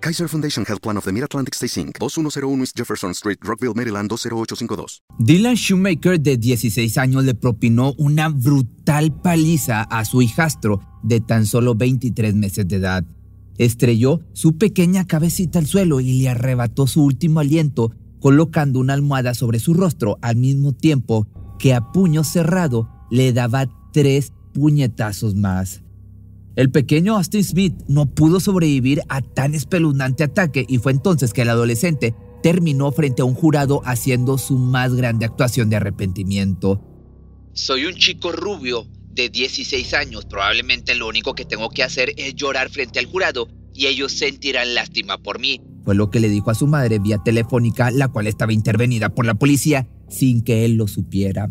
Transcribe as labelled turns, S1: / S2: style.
S1: Kaiser Foundation Health Plan of the Mid-Atlantic Stay Inc. 2101 East Jefferson Street, Rockville, Maryland 20852.
S2: Dylan Shoemaker, de 16 años, le propinó una brutal paliza a su hijastro de tan solo 23 meses de edad. Estrelló su pequeña cabecita al suelo y le arrebató su último aliento, colocando una almohada sobre su rostro al mismo tiempo que a puño cerrado le daba tres puñetazos más. El pequeño Austin Smith no pudo sobrevivir a tan espeluznante ataque y fue entonces que el adolescente terminó frente a un jurado haciendo su más grande actuación de arrepentimiento.
S3: Soy un chico rubio de 16 años. Probablemente lo único que tengo que hacer es llorar frente al jurado y ellos sentirán lástima por mí.
S2: Fue lo que le dijo a su madre vía telefónica, la cual estaba intervenida por la policía sin que él lo supiera.